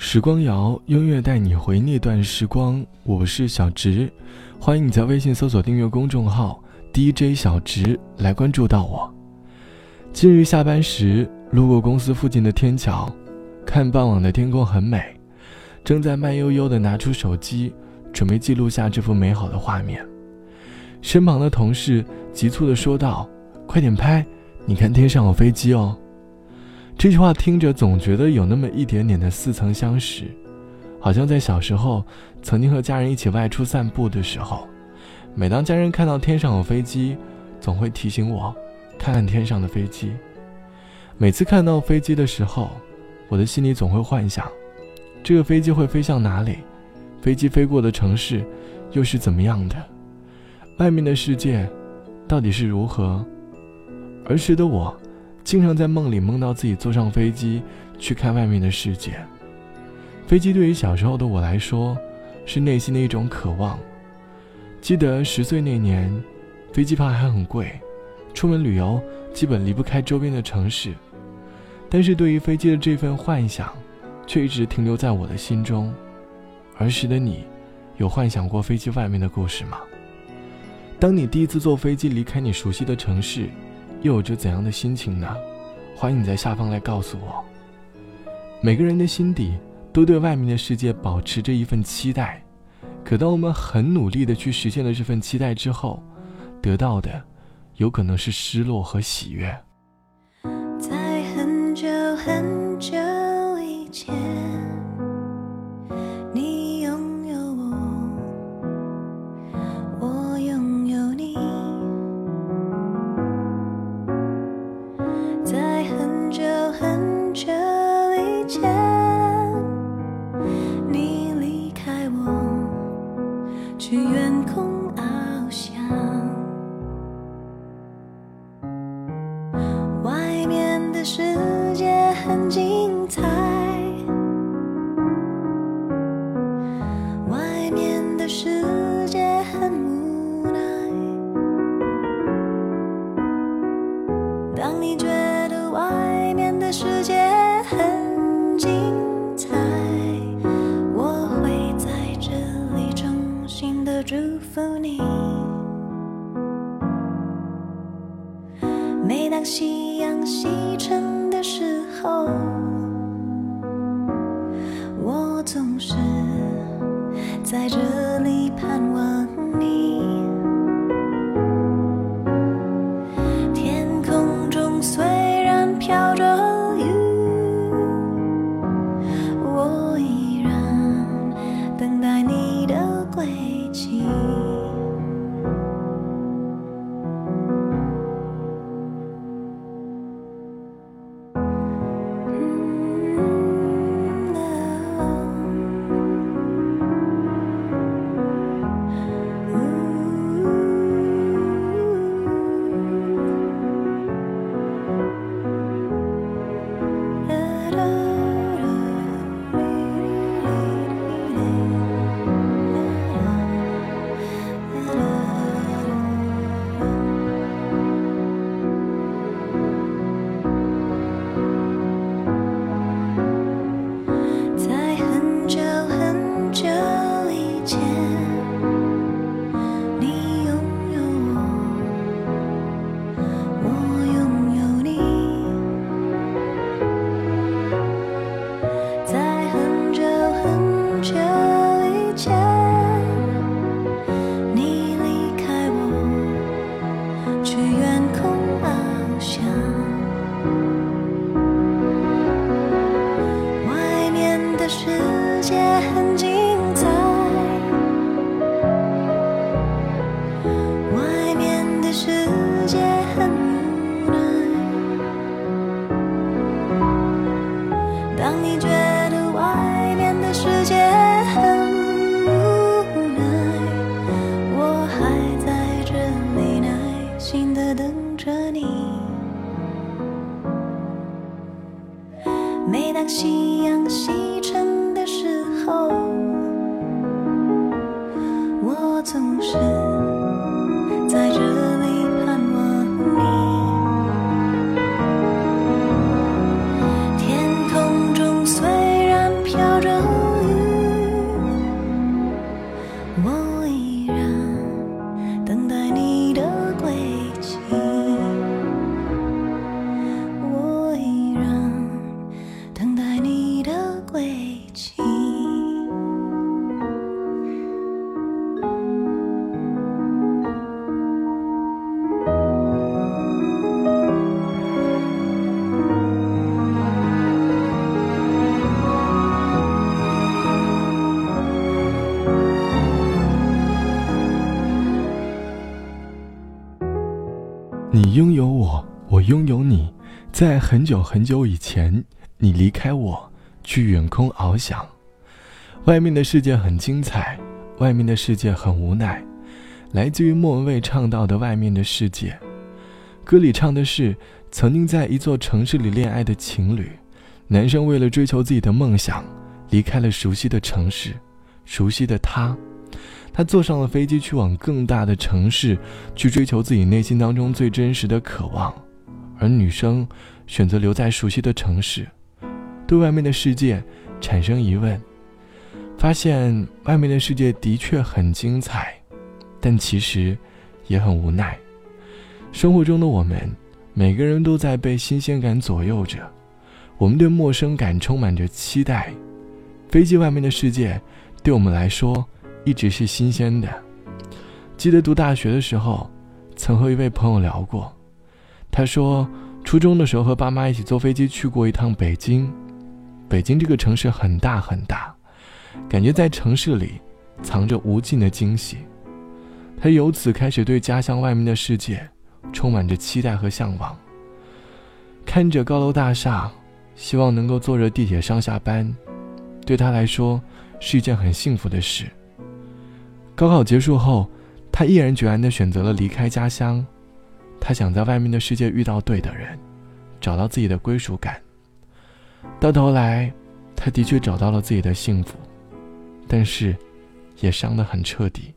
时光谣，音乐带你回那段时光。我是小植，欢迎你在微信搜索订阅公众号 DJ 小植来关注到我。近日下班时路过公司附近的天桥，看傍晚的天空很美，正在慢悠悠地拿出手机准备记录下这幅美好的画面。身旁的同事急促地说道：“快点拍，你看天上有飞机哦。”这句话听着总觉得有那么一点点的似曾相识，好像在小时候曾经和家人一起外出散步的时候，每当家人看到天上有飞机，总会提醒我看看天上的飞机。每次看到飞机的时候，我的心里总会幻想，这个飞机会飞向哪里，飞机飞过的城市又是怎么样的，外面的世界到底是如何？儿时的我。经常在梦里梦到自己坐上飞机去看外面的世界。飞机对于小时候的我来说，是内心的一种渴望。记得十岁那年，飞机票还很贵，出门旅游基本离不开周边的城市。但是对于飞机的这份幻想，却一直停留在我的心中。儿时的你，有幻想过飞机外面的故事吗？当你第一次坐飞机离开你熟悉的城市。又有着怎样的心情呢？欢迎你在下方来告诉我。每个人的心底都对外面的世界保持着一份期待，可当我们很努力的去实现了这份期待之后，得到的有可能是失落和喜悦。在很久很久以前。每当夕阳西沉的时候，我总是在这拥有你，在很久很久以前，你离开我，去远空翱翔。外面的世界很精彩，外面的世界很无奈。来自于莫文蔚唱到的《外面的世界》，歌里唱的是曾经在一座城市里恋爱的情侣，男生为了追求自己的梦想，离开了熟悉的城市，熟悉的他，他坐上了飞机去往更大的城市，去追求自己内心当中最真实的渴望，而女生选择留在熟悉的城市，对外面的世界产生疑问，发现外面的世界的确很精彩。但其实也很无奈。生活中的我们，每个人都在被新鲜感左右着。我们对陌生感充满着期待。飞机外面的世界，对我们来说一直是新鲜的。记得读大学的时候，曾和一位朋友聊过。他说，初中的时候和爸妈一起坐飞机去过一趟北京。北京这个城市很大很大，感觉在城市里藏着无尽的惊喜。他由此开始对家乡外面的世界充满着期待和向往。看着高楼大厦，希望能够坐着地铁上下班，对他来说是一件很幸福的事。高考结束后，他毅然决然地选择了离开家乡。他想在外面的世界遇到对的人，找到自己的归属感。到头来，他的确找到了自己的幸福，但是，也伤得很彻底。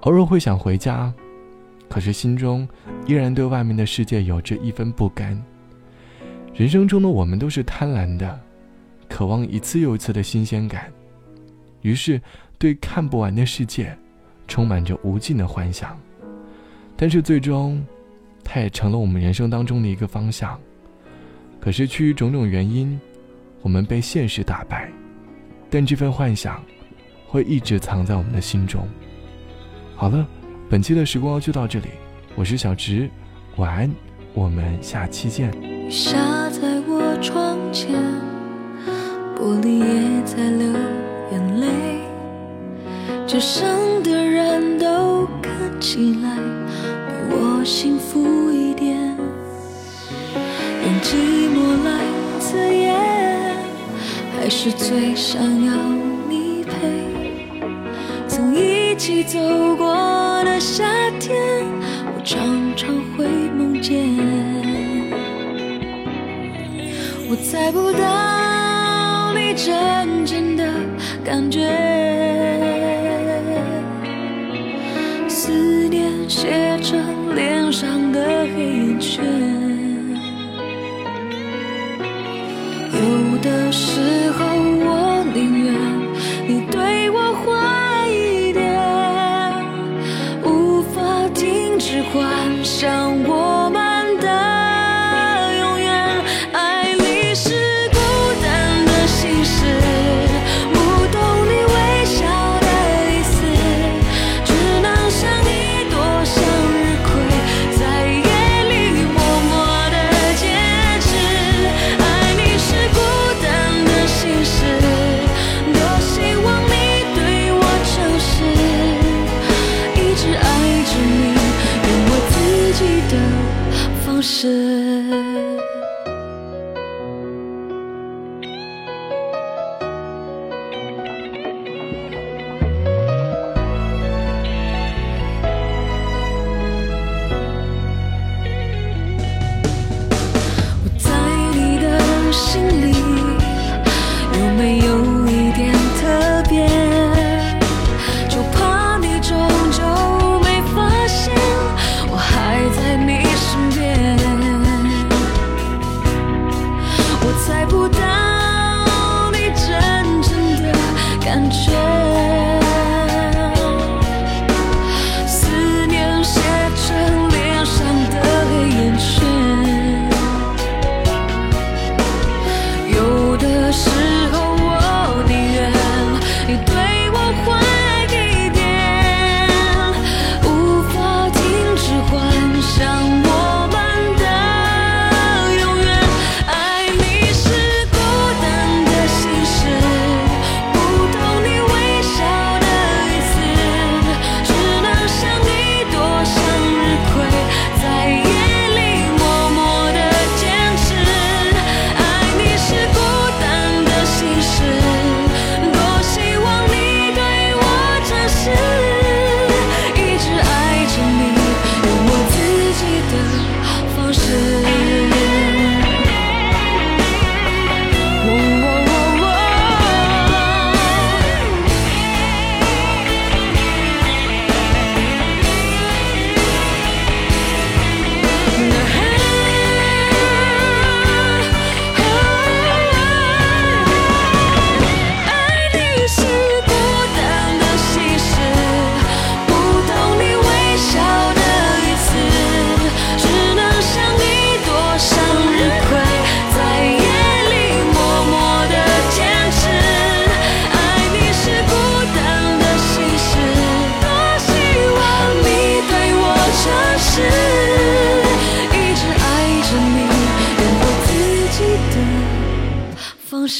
偶尔会想回家，可是心中依然对外面的世界有着一分不甘。人生中的我们都是贪婪的，渴望一次又一次的新鲜感，于是对看不完的世界充满着无尽的幻想。但是最终，它也成了我们人生当中的一个方向。可是出于种种原因，我们被现实打败，但这份幻想会一直藏在我们的心中。好了，本期的时光就到这里，我是小直，晚安，我们下期见。雨下在我窗前，玻璃也在流眼泪，街上的人都看起来比我幸福还是最想要你陪，曾。一起走过的夏天，我常常会梦见。我猜不到你真正的感觉，思念写成脸上幻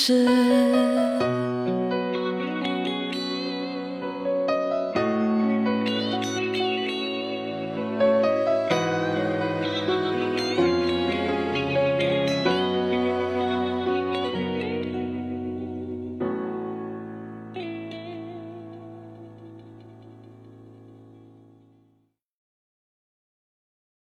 是